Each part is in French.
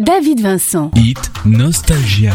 David Vincent. Hit Nostalgia.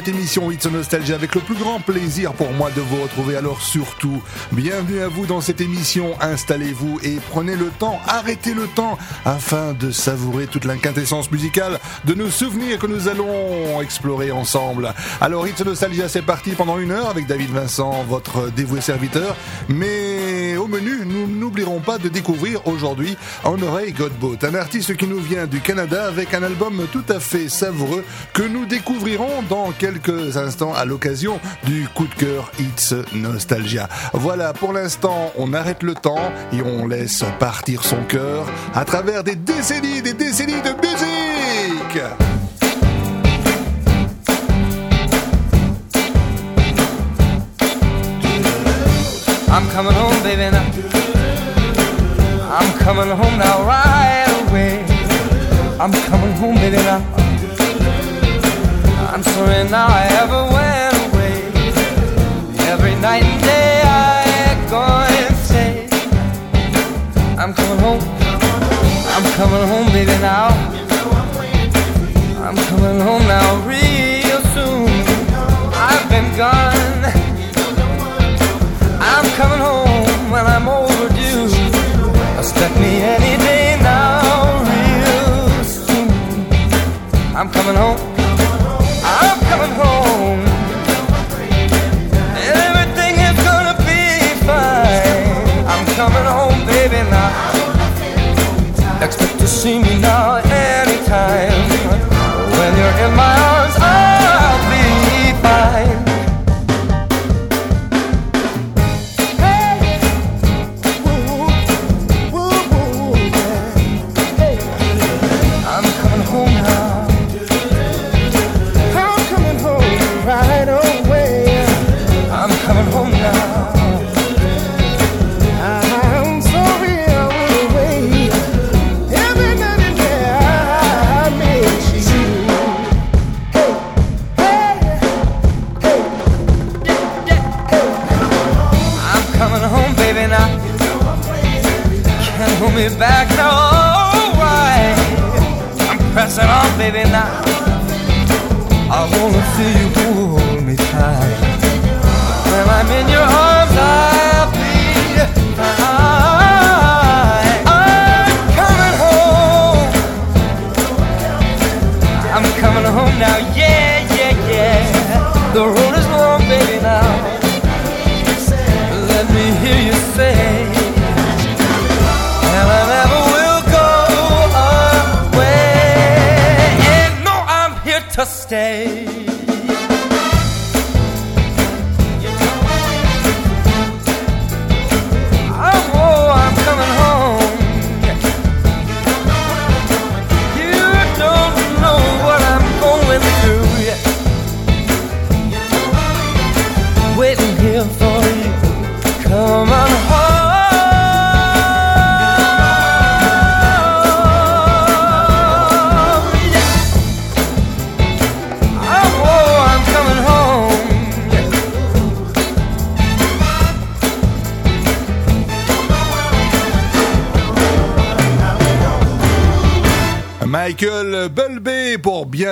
Cette émission It's Nostalgie avec le plus grand plaisir pour moi de vous retrouver. Alors surtout, bienvenue à vous dans cette émission. Installez-vous et prenez le temps, arrêtez le temps afin de savourer toute l'inquintessence musicale de nos souvenirs que nous allons explorer ensemble. Alors It's Nostalgia, c'est parti pendant une heure avec David Vincent, votre dévoué serviteur. Mais au menu, nous n'oublierons pas de découvrir aujourd'hui Honoré Godbout, un artiste qui nous vient du Canada avec un album tout à fait savoureux que nous découvrirons dans quelques instants à l'occasion du coup de cœur It's Nostalgia. Voilà, pour l'instant, on arrête le temps et on laisse partir son cœur à travers des décennies, des décennies de musique. Coming home now, right away. I'm coming home, baby, now. I'm sorry now I ever went away. Every night and day I go and say, I'm coming home. I'm coming home, baby, now. I'm coming home now, real I'm coming home I'm coming home.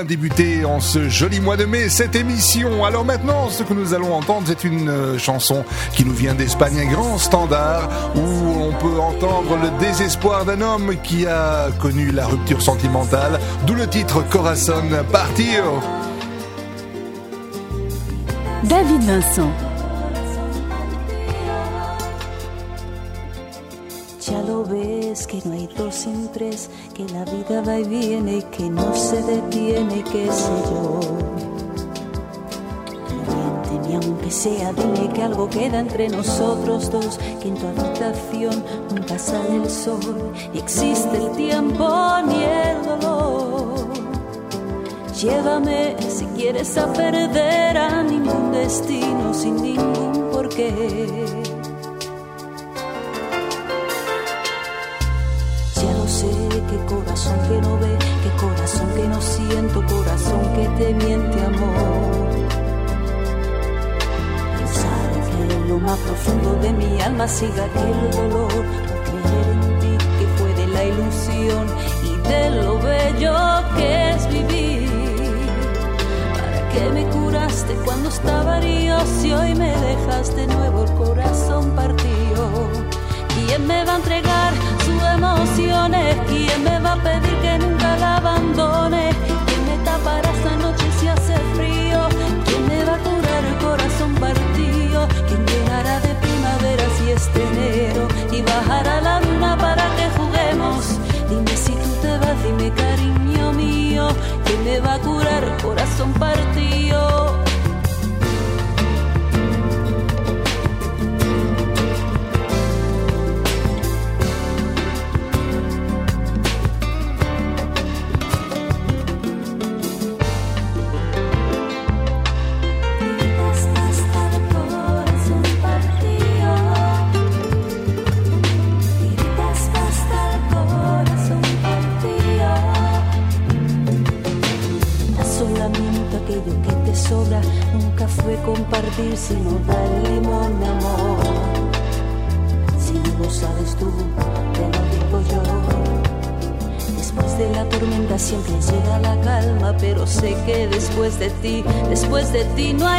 Débuter en ce joli mois de mai cette émission. Alors maintenant, ce que nous allons entendre, c'est une euh, chanson qui nous vient d'Espagne, un grand standard où on peut entendre le désespoir d'un homme qui a connu la rupture sentimentale, d'où le titre Corazon Partir. David Vincent. Que no hay dos sin tres, que la vida va y viene, que no se detiene, qué sé yo. Miente, ni aunque sea, dime que algo queda entre nosotros dos, que en tu habitación nunca sale el sol, ni existe el tiempo ni el dolor. Llévame si quieres a perder a ningún destino sin ningún porqué. Corazón que no ve, qué corazón que no siento, corazón que te miente amor. Pensar que en lo más profundo de mi alma siga aquel dolor, por creer en ti que fue de la ilusión y de lo bello que es vivir que me curaste cuando estaba herido y hoy me dejas de nuevo el corazón partido. ¿Quién me va a entregar sus emociones? ¿Quién me va a pedir que nunca la abandone? ¿Quién me tapará esta noche si hace frío? continua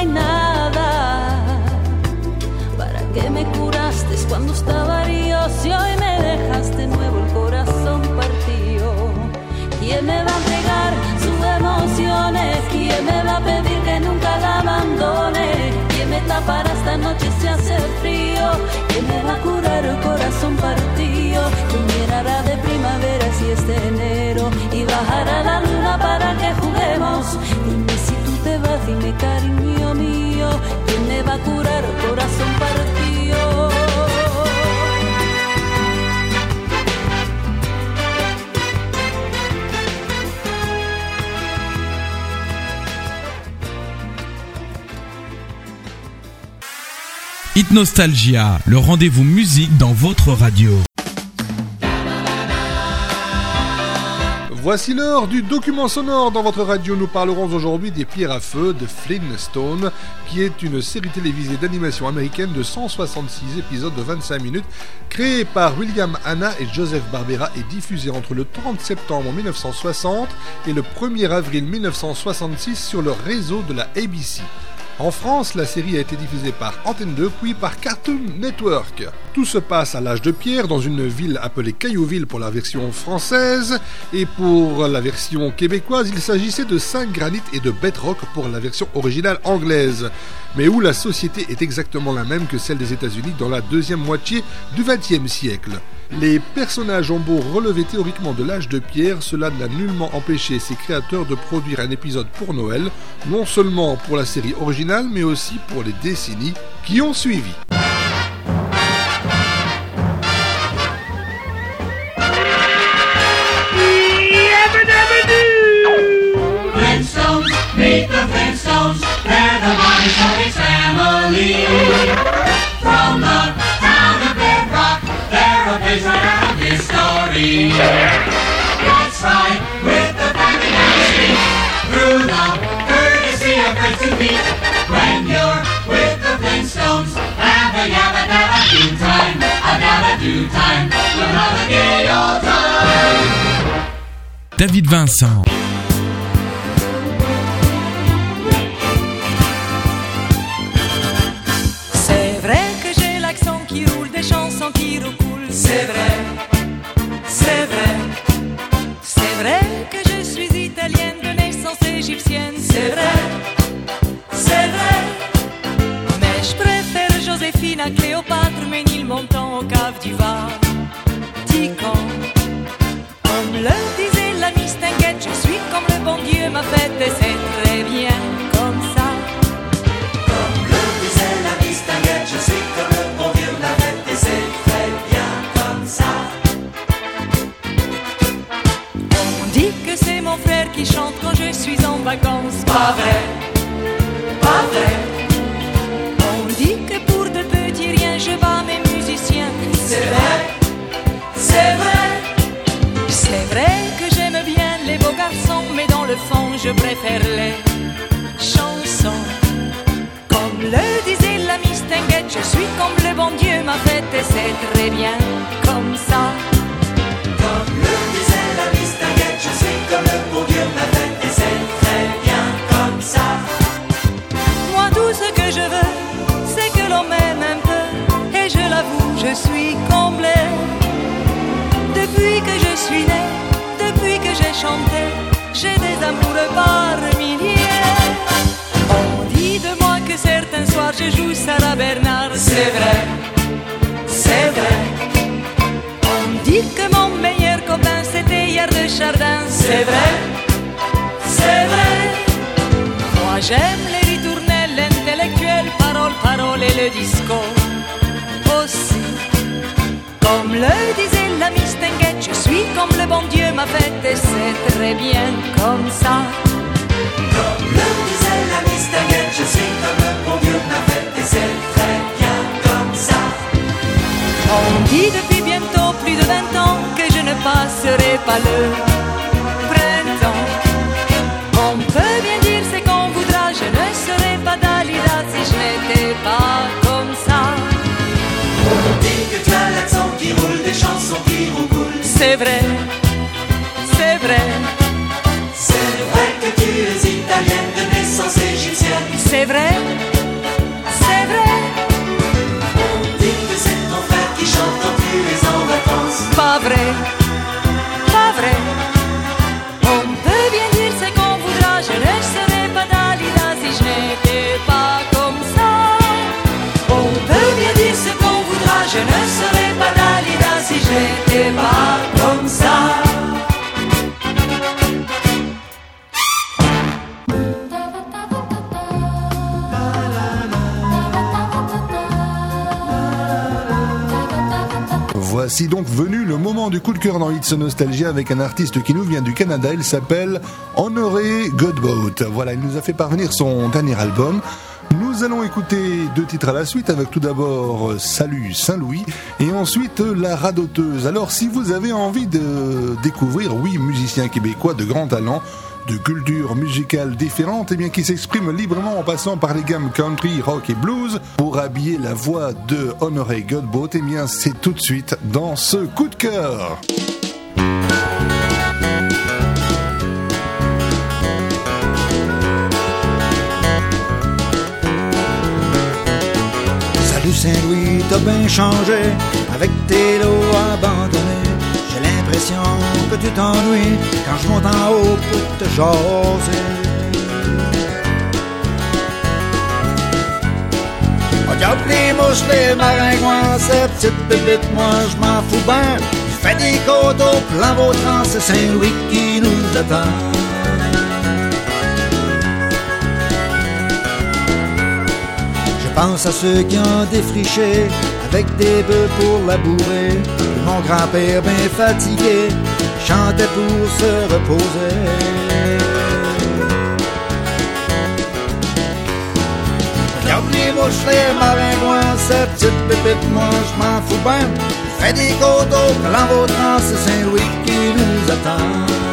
Nostalgia, le rendez-vous musique dans votre radio. Voici l'heure du document sonore dans votre radio. Nous parlerons aujourd'hui des Pierres à Feu de Flintstone, qui est une série télévisée d'animation américaine de 166 épisodes de 25 minutes, créée par William Hanna et Joseph Barbera et diffusée entre le 30 septembre 1960 et le 1er avril 1966 sur le réseau de la ABC. En France, la série a été diffusée par Antenne 2 puis par Cartoon Network. Tout se passe à l'âge de pierre dans une ville appelée Caillouville pour la version française et pour la version québécoise, il s'agissait de Saint Granit et de Bedrock pour la version originale anglaise, mais où la société est exactement la même que celle des États-Unis dans la deuxième moitié du XXe siècle. Les personnages ont beau relever théoriquement de l'âge de pierre, cela n'a nullement empêché ses créateurs de produire un épisode pour Noël, non seulement pour la série originale, mais aussi pour les décennies qui ont suivi. David Vincent. C'est vrai, c'est vrai. C'est vrai que je suis italienne de naissance égyptienne. C'est vrai, c'est vrai. Mais je préfère Joséphine à Cléopâtre, Ménil montant au cave du Vatican. qui chante quand je suis en vacances. Pas vrai, pas vrai. On dit que pour de petits riens, je bats mes musiciens. C'est vrai, c'est vrai. C'est vrai que j'aime bien les beaux garçons, mais dans le fond, je préfère les chansons. Comme le disait l'ami Stenguet, je suis comme le bon Dieu m'a fait et c'est très bien comme ça. Suis depuis que j'ai chanté, j'ai des amoureux par milliers. On dit de moi que certains soirs je joue Sarah Bernard. C'est vrai, c'est vrai, On dit que mon meilleur copain c'était hier de Chardin. c'est vrai, c'est vrai. Moi j'aime les ritournelles, l'intellectuel, parole, parole et le disco aussi. Comme le disait la Mistinguette, je suis comme le bon Dieu m'a fait et c'est très bien comme ça. Comme le disait la Mistinguette, je suis comme le bon Dieu m'a fait et c'est très bien comme ça. On dit depuis bientôt plus de 20 ans que je ne passerai pas le printemps. On peut bien dire c'est qu'on voudra, je ne serai pas Dalida si je n'étais pas C'est vrai, c'est vrai, C'est vrai que tu es italienne de naissance égyptienne. c'est vrai, c'est vrai, On dit que c'est ton frère qui chante quand tu es en vacances. pas vrai, Voici donc venu le moment du coup de cœur dans It's Nostalgia avec un artiste qui nous vient du Canada. Il s'appelle Honoré Godboat. Voilà, il nous a fait parvenir son dernier album. Nous allons écouter deux titres à la suite avec tout d'abord Salut Saint-Louis et ensuite La Radoteuse. Alors si vous avez envie de découvrir, oui, musicien québécois de grand talent, de cultures musicales différentes et bien qui s'expriment librement en passant par les gammes country, rock et blues pour habiller la voix de Honoré Godbout, et bien c'est tout de suite dans ce coup de cœur. Salut Saint-Louis, t'as bien changé avec tes. J'ai que tu t'ennuies quand je monte en haut pour te jaser. Regarde les mouches, les maringouins, ces petites bébites, moi je m'en fous ben. Je fais des côtes au plan Vautran, c'est Saint-Louis qui nous attend. Je pense à ceux qui ont défriché avec des bœufs pour labourer. Mon grand-père bien fatigué chantait pour se reposer. Regarde les mouches, les maringouins, cette petite pépite, moi je m'en fous ben. Fais des côtes au plan Vautran, c'est Saint-Louis qui nous attend.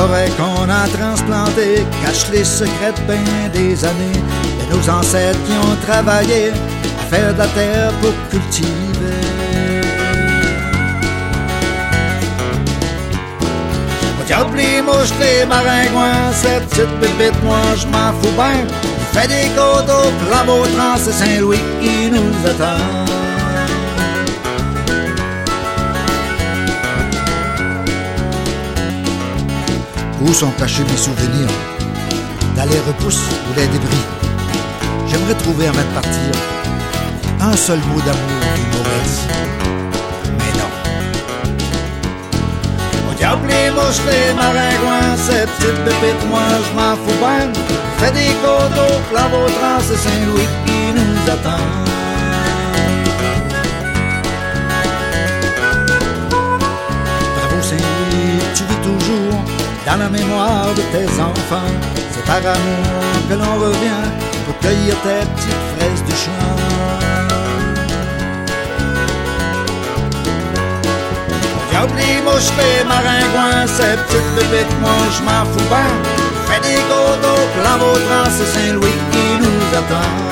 La forêt qu'on a transplantée cache les secrets de bien des années de nos ancêtres qui ont travaillé à faire de la terre pour cultiver. Regarde les mouches, les maringouins, cette petite pépite, moi je m'en fous bien. Fais des côtes au plan Vautran, c'est Saint-Louis qui nous attend. Où sont cachés mes souvenirs Dans les repousses ou les débris J'aimerais trouver avant de partir un seul mot d'amour qui m'aurait Mais non. Regarde les mouches, les maringouins, ces petites pépites, moi je m'en fous bien. Fais des côtes au plan Vautran, c'est Saint-Louis qui nous attend. Dans la mémoire de tes enfants. C'est par amour que l'on revient pour cueillir tes petites fraises du champ. Comme les mouches, les maringouins, ces petites bébites, moi je m'en fous ben. Fais des gâteaux, plein vautran, c'est Saint-Louis qui nous attend.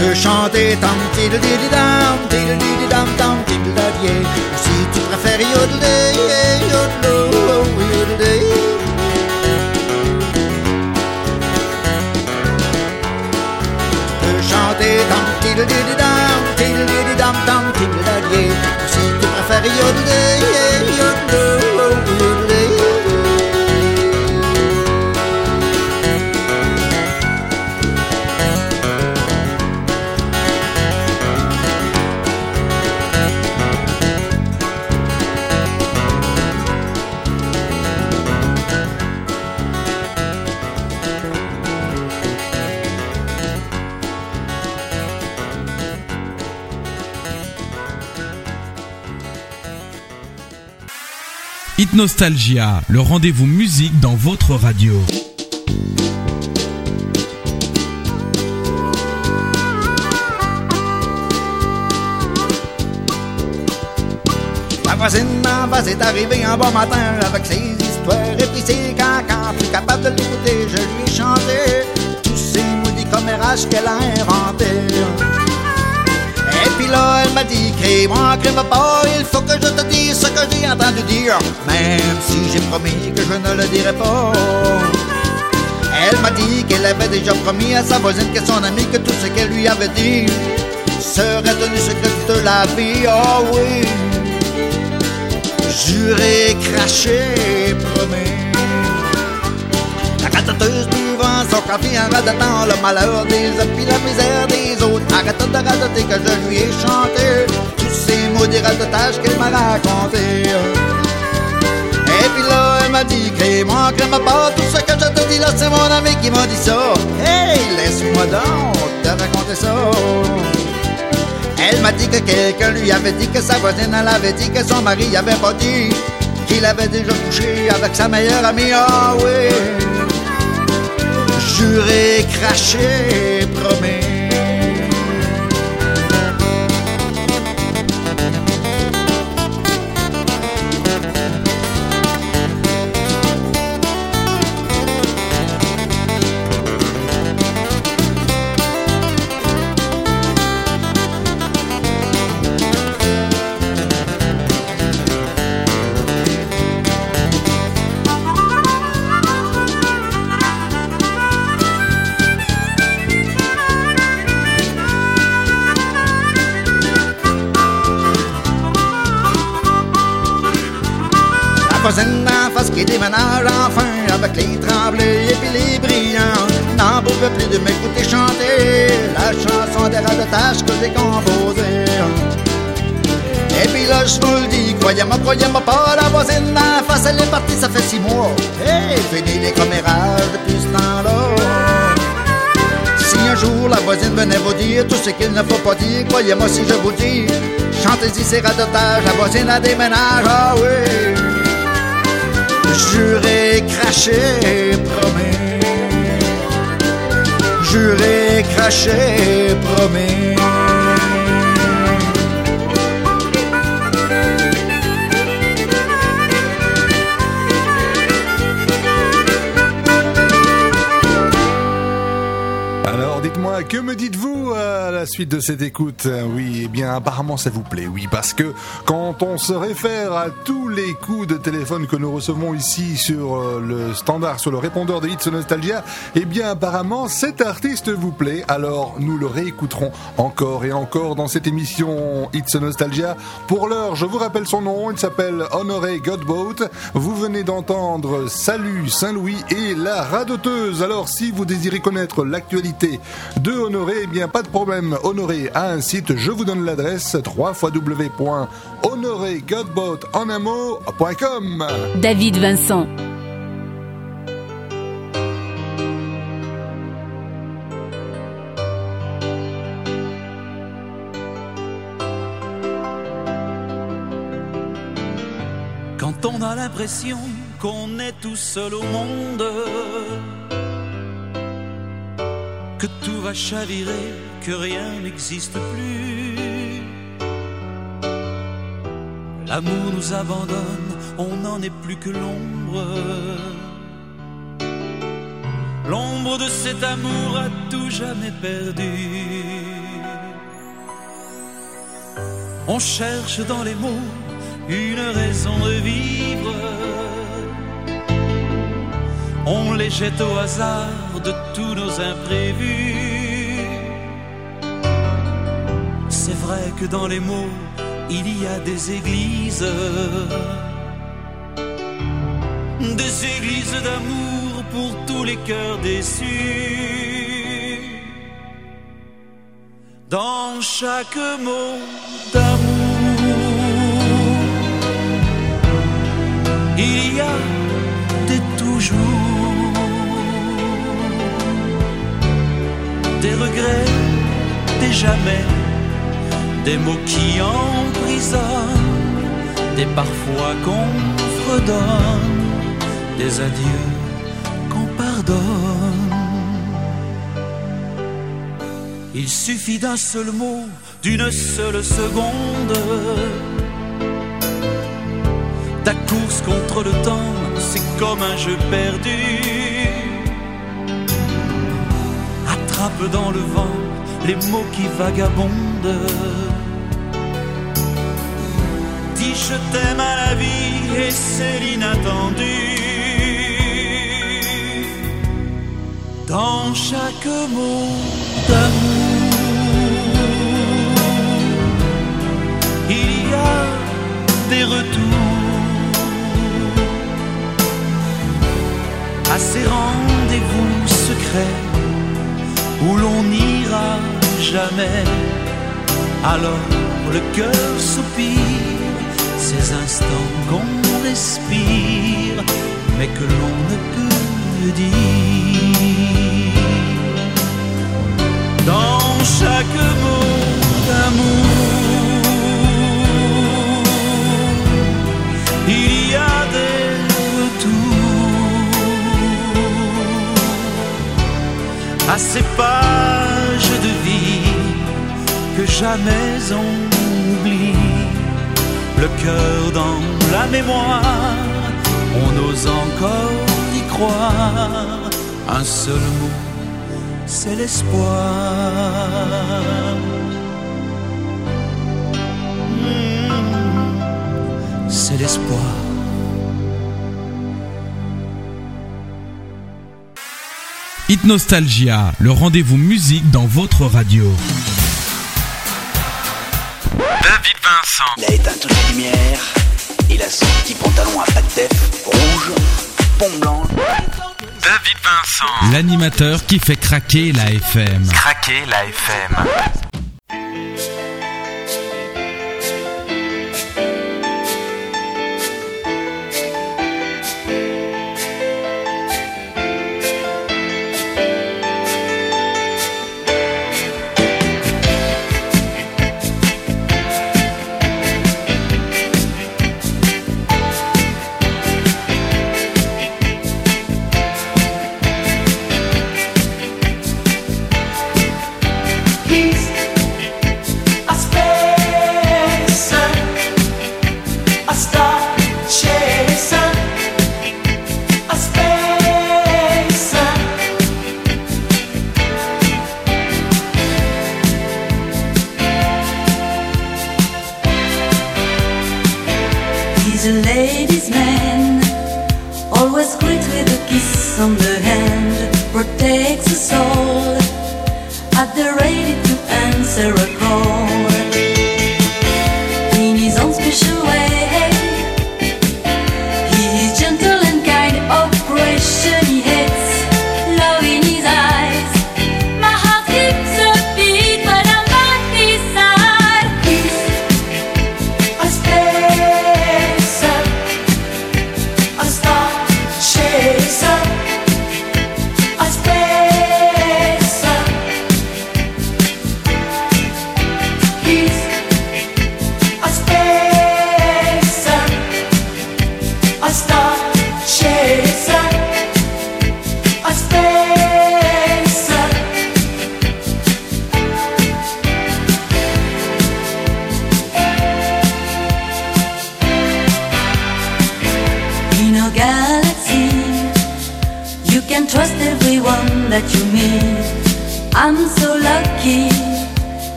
Peux chanter tam diddy dam, diddy dam tam tidle daddy. Ou si tu préfères yodeler, yodeler. Tu peux chanter tam diddy dam, diddy dam tam tidle daddy. Ou si tu préfères yodeler, yodeler. Nostalgia, le rendez-vous musique dans votre radio. La voisine d'en face est arrivée un bon matin avec ses histoires et puis ses cancans. Plus capable de l'écouter, je lui ai chanté tous ces maudits commérages qu'elle a inventés. Elle m'a dit, crée-moi, crée-moi pas, il faut que je te dise ce que j'ai entendu dire, même si j'ai promis que je ne le dirai pas. Elle m'a dit qu'elle avait déjà promis à sa voisine que son ami que tout ce qu'elle lui avait dit serait tenu secret toute la vie, oh oui. Juré, craché, promis. La radoteuse son café en le malheur des uns puis la misère des autres. Arrête de radoter que je lui ai chanté tous ces maudits radotages qu'elle m'a racontés. Et puis là, elle m'a dit, crée-moi, crée-moi pas, tout ce que je te dis là, c'est mon ami qui m'a dit ça. Hey, laisse-moi donc te raconter ça. Elle m'a dit que quelqu'un lui avait dit que sa voisine, elle avait dit que son mari avait pas dit qu'il avait déjà couché avec sa meilleure amie. Ah oui, juré, craché, promis. Voisine d'en face qui déménage enfin avec les tremblés et puis les brillants n'en pouvait plus de m'écouter chanter la chanson des radotages que j'ai composée. Et puis là, je vous le dis, croyez-moi, croyez-moi pas, la voisine d'en face, elle est partie, ça fait six mois. Hey, fini les commérages depuis ce temps-là. Si un jour la voisine venait vous dire tout ce qu'il ne faut pas dire, croyez-moi si je vous dis, chantez-y ces radotages, la voisine a déménage, ah oui. Juré, craché, promis. Juré, craché, promis. Alors dites-moi, que me dites-vous à la suite de cette écoute Oui, eh bien apparemment ça vous plaît, oui, parce que quand on se réfère à tous les coups de téléphone que nous recevons ici sur euh, le standard, sur le répondeur de Hits Nostalgia, eh bien apparemment cet artiste vous plaît, alors nous le réécouterons encore et encore dans cette émission Hits Nostalgia. Pour l'heure, je vous rappelle son nom, il s'appelle Honoré Godboat. Vous venez d'entendre Salut Saint-Louis et la radoteuse. Alors si vous désirez connaître l'actualité de Honoré, eh bien pas de problème. Honoré a un site, je vous donne l'adresse www.honorégodboat.com. David Vincent. Quand on a l'impression qu'on est tout seul au monde, va chavirer que rien n'existe plus. L'amour nous abandonne, on n'en est plus que l'ombre. L'ombre de cet amour a tout jamais perdu. On cherche dans les mots une raison de vivre. On les jette au hasard de tous nos imprévus. C'est vrai que dans les mots, il y a des églises. Des églises d'amour pour tous les cœurs déçus. Dans chaque mot d'amour, il y a des toujours, des regrets, des jamais, des mots qui emprisonnent, des parfois qu'on fredonne, des adieux qu'on pardonne. Il suffit d'un seul mot, d'une seule seconde. Ta course contre le temps, c'est comme un jeu perdu. Attrape dans le vent les mots qui vagabondent. Dis je t'aime à la vie et c'est l'inattendu. Dans chaque mot d'amour, il y a des retours à ces rendez-vous secrets où l'on jamais. Alors le cœur soupire ces instants qu'on respire, mais que l'on ne peut dire. Dans chaque mot d'amour, il y a des retours à ces pages de vie que jamais on oublie. Le cœur dans la mémoire, on ose encore y croire. Un seul mot, c'est l'espoir. Hmm, C'est l'espoir. Hit Nostalgia, le rendez-vous musique dans votre radio. David Vincent. Il a éteint toutes les lumières. Il a son petit pantalon à pattes def rouge, pont blanc. David Vincent. L'animateur qui fait craquer la FM. Craquer la FM.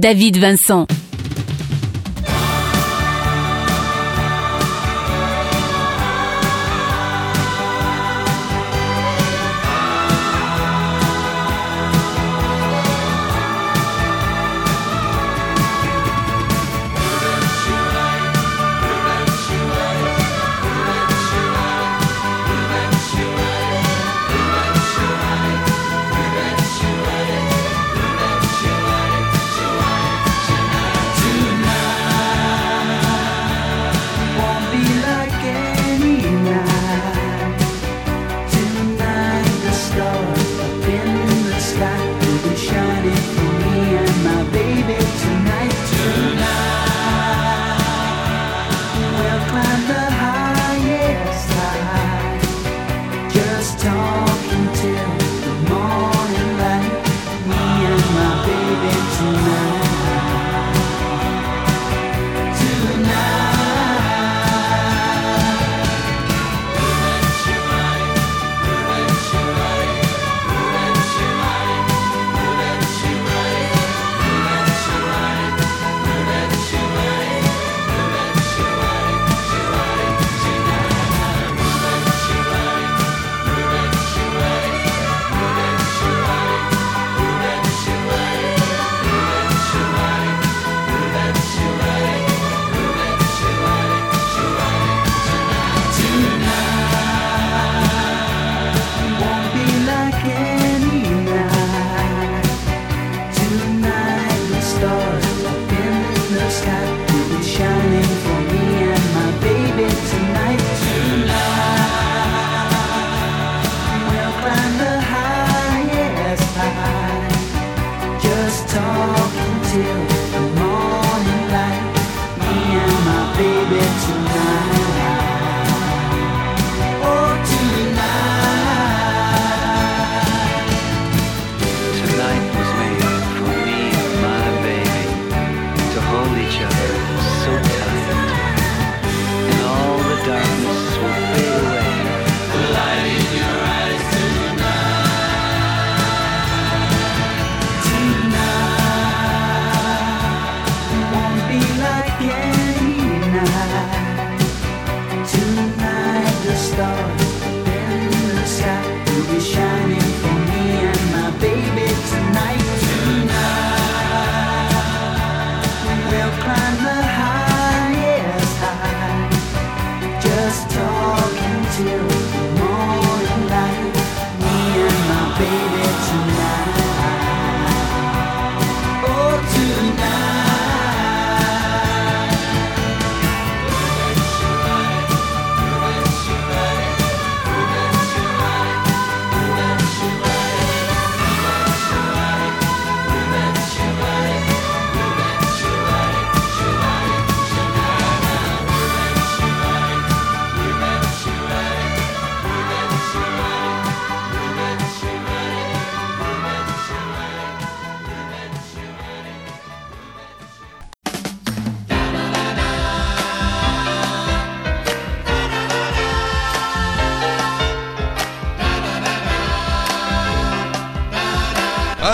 David Vincent.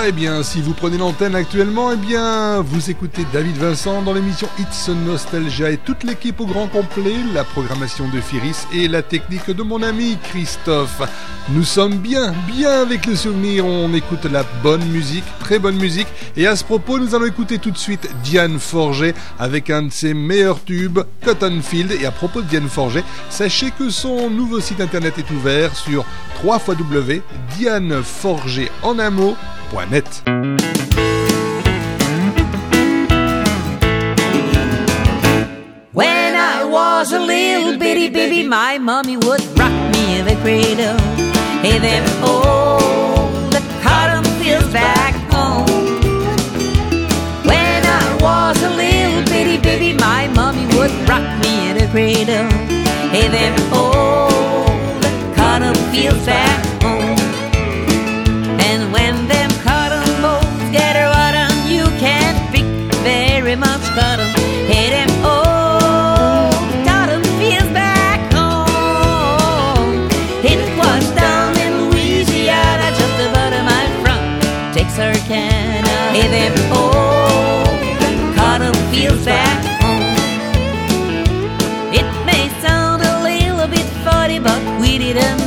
Eh bien, si vous prenez l'antenne actuellement, eh bien, vous écoutez David Vincent dans l'émission It's Nostalgia et toute l'équipe au grand complet, la programmation de Firis et la technique de mon ami Christophe. Nous sommes bien, bien avec le souvenir, on écoute la bonne musique, très bonne musique. Et à ce propos, nous allons écouter tout de suite Diane Forget avec un de ses meilleurs tubes, Cotton Field. Et à propos de Diane Forget, sachez que son nouveau site internet est ouvert sur www.dianeforgetenamo.net. When I was a little bitty baby, my mommy would rock me in the cradle. Hey, them old oh, the cotton fields back home. When I was a little bitty baby, my mommy would rock me in the cradle. Hey, them old oh, the cotton fields back freedom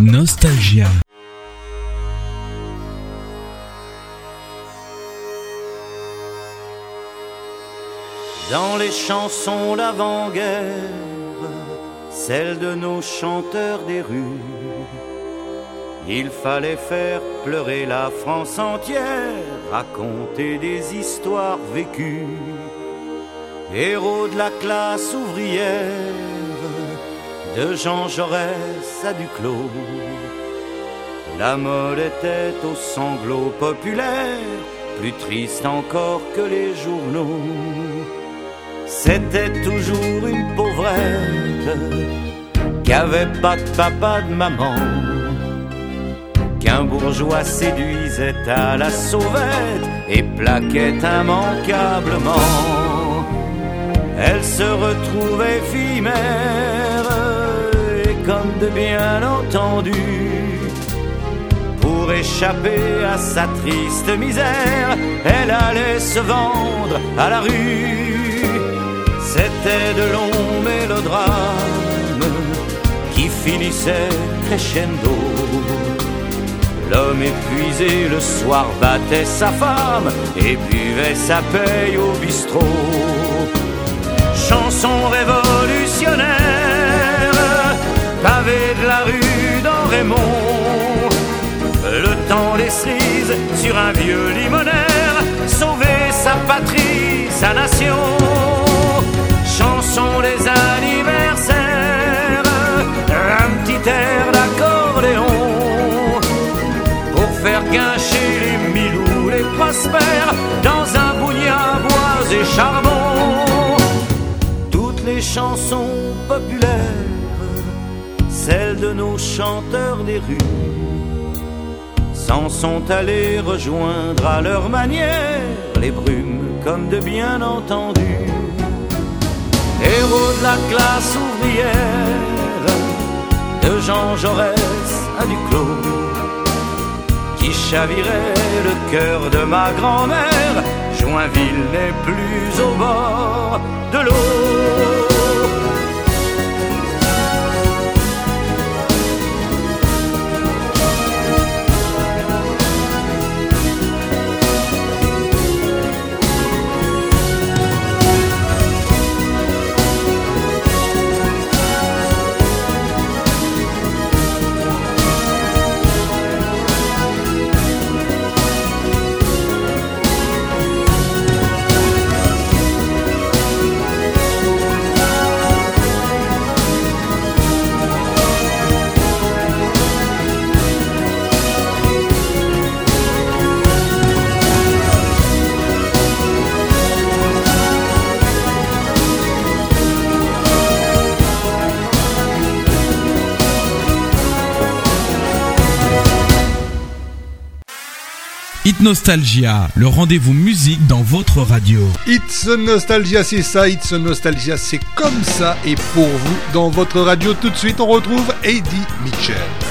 Nostalgia. Dans les chansons d'avant-guerre, celles de nos chanteurs des rues, il fallait faire pleurer la France entière, raconter des histoires vécues. Héros de la classe ouvrière, de Jean Jaurès à Duclos. La mode était aux sanglots populaires, plus triste encore que les journaux. C'était toujours une pauvrette qui avait pas de papa de maman, qu'un bourgeois séduisait à la sauvette et plaquait immanquablement. Elle se retrouvait fille comme de bien entendu, pour échapper à sa triste misère, elle allait se vendre à la rue. C'était de longs mélodrames qui finissaient crescendo. L'homme épuisé le soir battait sa femme et buvait sa paye au bistrot. Chanson révolutionnaire, pavé de la rue dans Raymond. Le temps des cerises sur un vieux limonaire, sauver sa patrie, sa nation. Chanson des anniversaires, un petit air d'accordéon pour faire guincher les milous, les prospères dans un bougnat bois et charbon. Toutes les chansons populaires, celles de nos chanteurs des rues, s'en sont allés rejoindre à leur manière les brumes comme de bien entendus. Héros de la classe ouvrière, de Jean Jaurès à Duclos qui chavirait le cœur de ma grand-mère. Joinville n'est plus au bord de l'eau. Nostalgia, le rendez-vous musique dans votre radio. It's Nostalgia, c'est ça, It's Nostalgia, c'est comme ça. Et pour vous, dans votre radio, tout de suite, on retrouve Eddie Mitchell.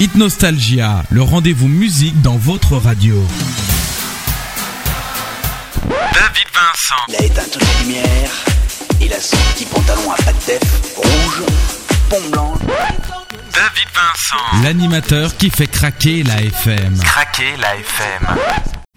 Hit Nostalgia, le rendez-vous musique dans votre radio. David Vincent. Il a éteint toutes les lumières. Il a son petit pantalon à pattes rouge, pompe blanche. David Vincent. L'animateur qui fait craquer la FM. Craquer la FM.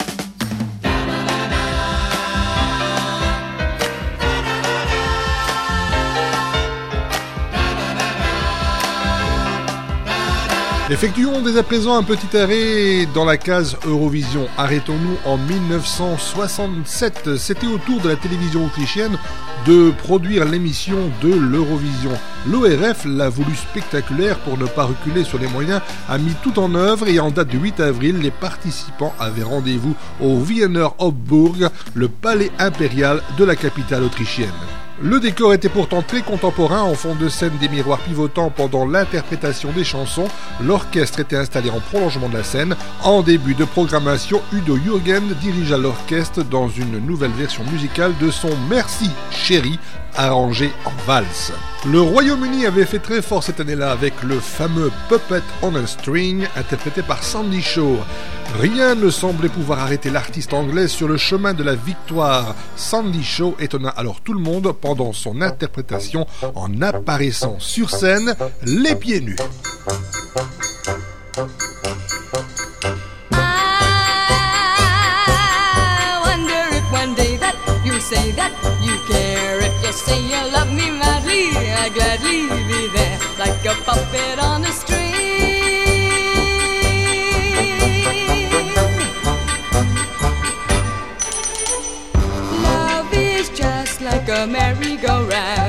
Effectuons dès à présent un petit arrêt dans la case Eurovision. Arrêtons-nous en 1967. C'était au tour de la télévision autrichienne de produire l'émission de l'Eurovision. L'ORF l'a voulu spectaculaire pour ne pas reculer sur les moyens, a mis tout en œuvre et en date du 8 avril, les participants avaient rendez-vous au Wiener Hofburg, le palais impérial de la capitale autrichienne. Le décor était pourtant très contemporain en fond de scène des miroirs pivotants pendant l'interprétation des chansons. L'orchestre était installé en prolongement de la scène. En début de programmation, Udo Jürgen dirigea l'orchestre dans une nouvelle version musicale de son Merci chérie arrangé en valse. Le Royaume-Uni avait fait très fort cette année-là avec le fameux Puppet on a String interprété par Sandy Shaw. Rien ne semblait pouvoir arrêter l'artiste anglaise sur le chemin de la victoire. Sandy Shaw étonna alors tout le monde pendant son interprétation en apparaissant sur scène les pieds nus. Say you love me madly, I gladly be there like a puppet on a string. Love is just like a merry-go-round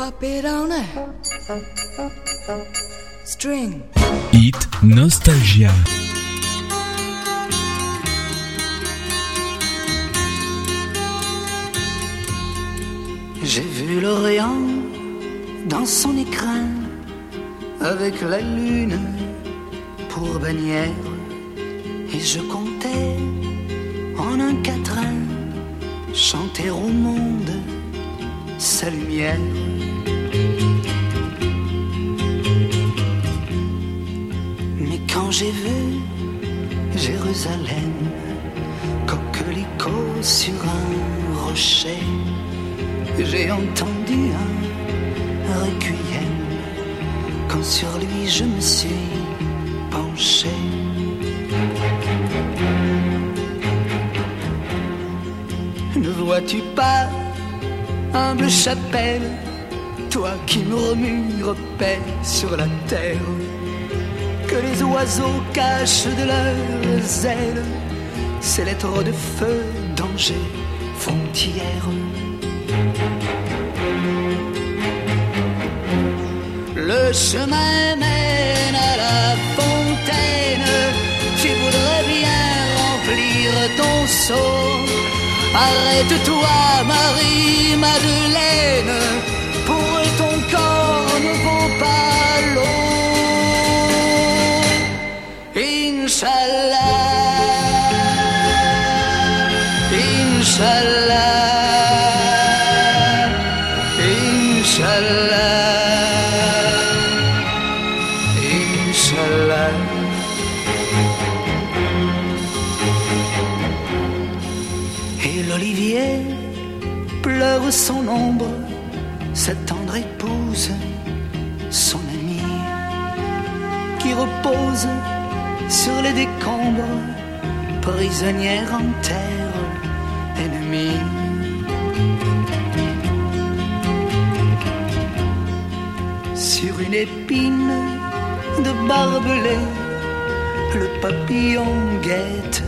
pop it on a string. Hit Nostalgia. J'ai vu l'Orient dans son écrin avec la lune pour bannière et je comptais en un quatrain chanter au monde sa lumière. J'ai vu Jérusalem, coquelicot sur un rocher, j'ai entendu un requiem quand sur lui je me suis penché. Ne vois-tu pas, humble chapelle, toi qui murmures paix sur la terre, que les oiseaux cachent de leurs ailes ces lettres de feu, danger, frontière. Le chemin mène à la fontaine. Tu voudrais bien remplir ton seau. Arrête-toi, Marie-Madeleine. Sur les décombres, prisonnière en terre ennemie. Sur une épine de barbelé, le papillon guette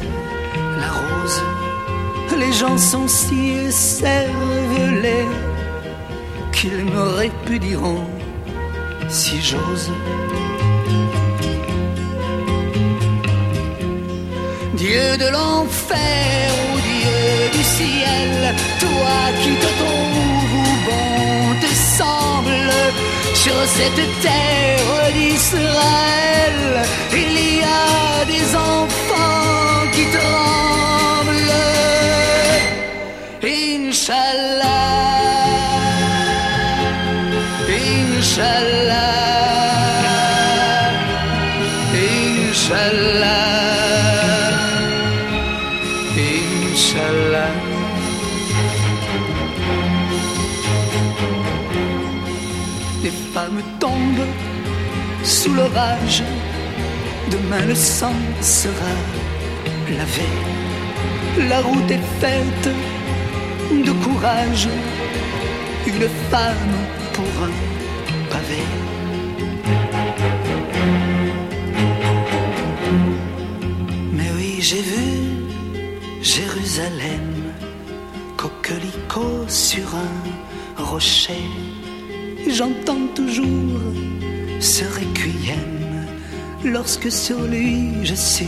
la rose. Les gens sont si cervelés qu'ils me répudieront si j'ose. Dieu de l'enfer ou Dieu du ciel, toi qui te trouves où bon te semble, sur cette terre d'Israël, il y a des enfants qui tremblent. L'orage. Demain le sang sera lavé. La route est faite de courage. Une femme pour un pavé. Mais oui, j'ai vu Jérusalem, coquelicot sur un rocher. J'entends toujours ce requiem lorsque sur lui je suis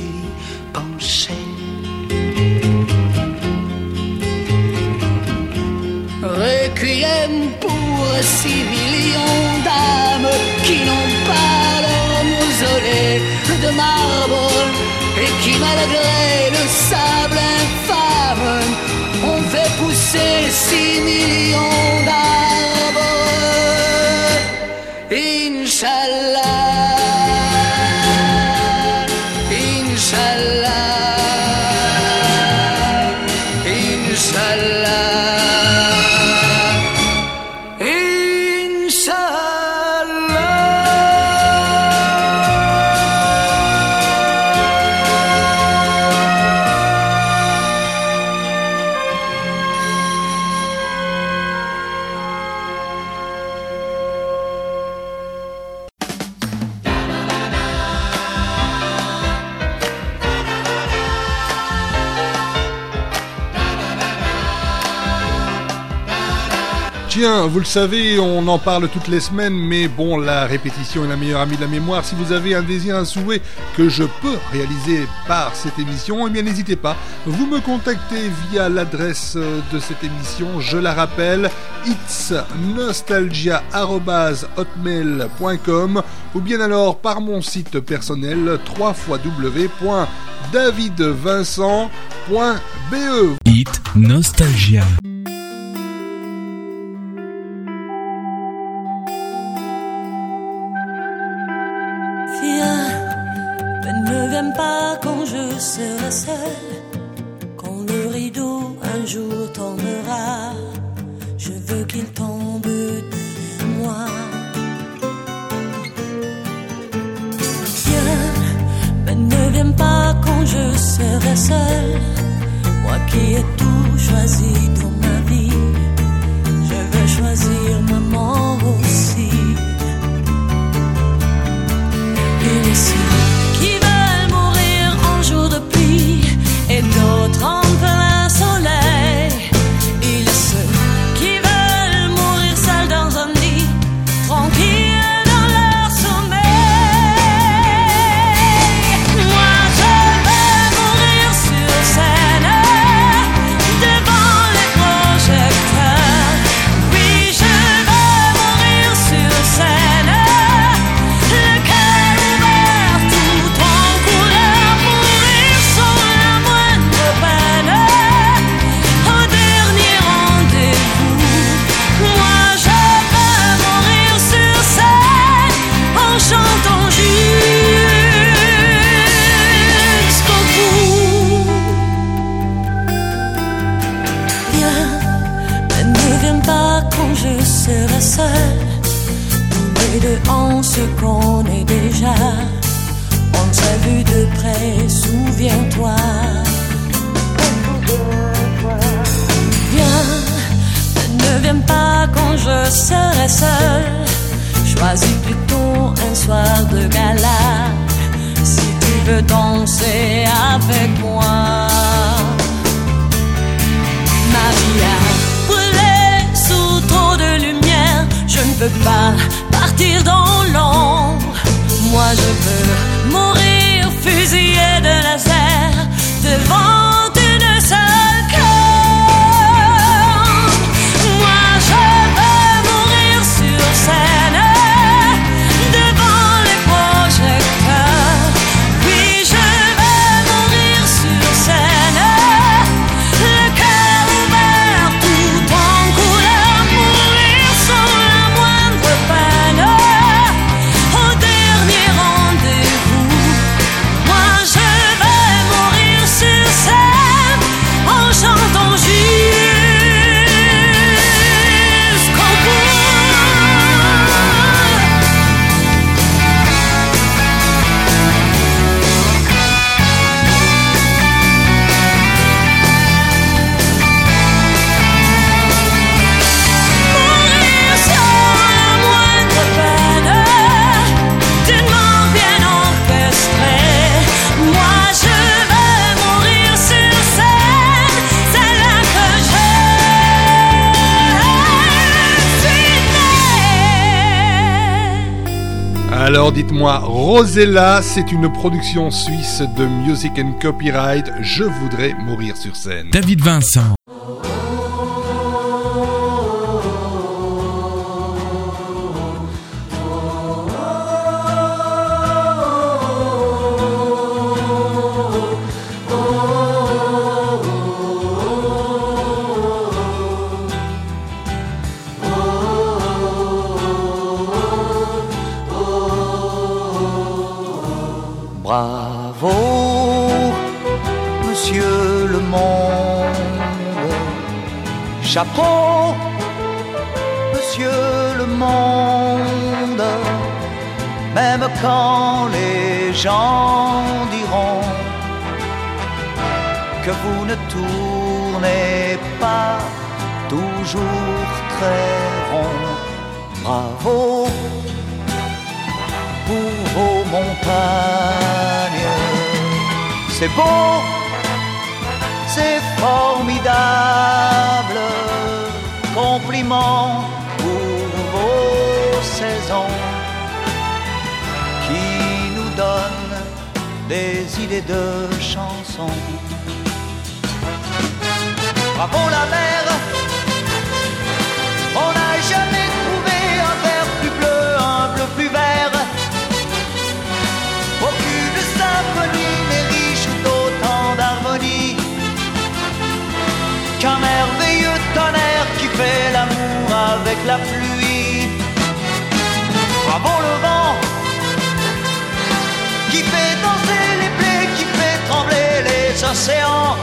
penché. Requiem pour six millions le savez, on en parle toutes les semaines, mais bon, la répétition est la meilleure amie de la mémoire. Si vous avez un désir, un souhait que je peux réaliser par cette émission, eh bien n'hésitez pas. Vous me contactez via l'adresse euh, de cette émission, je la rappelle, itsnostalgia.hotmail.com ou bien alors par mon site personnel www.davidvincent.be It Nostalgia serai seule quand le rideau un jour tombera. Je veux qu'il tombe de moi. Viens, mais ne viens pas quand je serai seule, moi qui ai tout choisi. moi, Rosella, c'est une production suisse de Music and Copyright. Je voudrais mourir sur scène. David Vincent. pour vos montagnes. C'est beau, c'est formidable, compliment pour vos saisons qui nous donnent des idées de chansons. Bravo la mer, on n'a jamais trouvé un verre Bravo le vent qui fait danser les plaies, qui fait trembler les océans.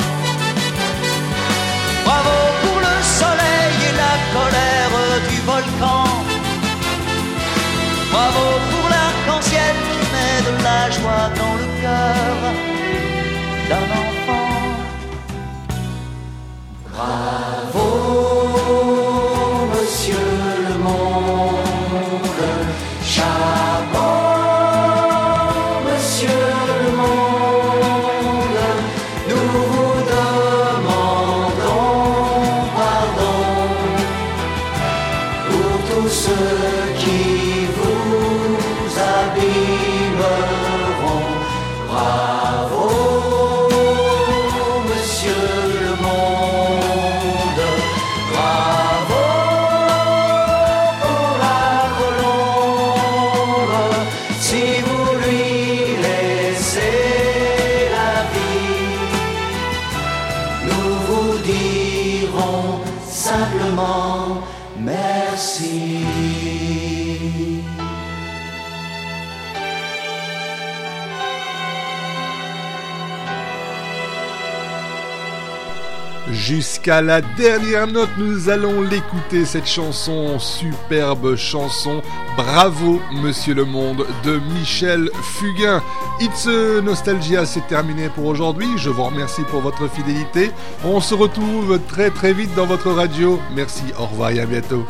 Bravo pour le soleil et la colère du volcan. Bravo pour l'arc-en-ciel qui met de la joie dans le cœur d'un enfant. Bravo, simplement merci. Jusqu'à la dernière note, nous allons l'écouter, cette chanson, superbe chanson, Bravo Monsieur le Monde, de Michel Fugain. It's Nostalgia, c'est terminé pour aujourd'hui. Je vous remercie pour votre fidélité. On se retrouve très très vite dans votre radio. Merci, au revoir et à bientôt.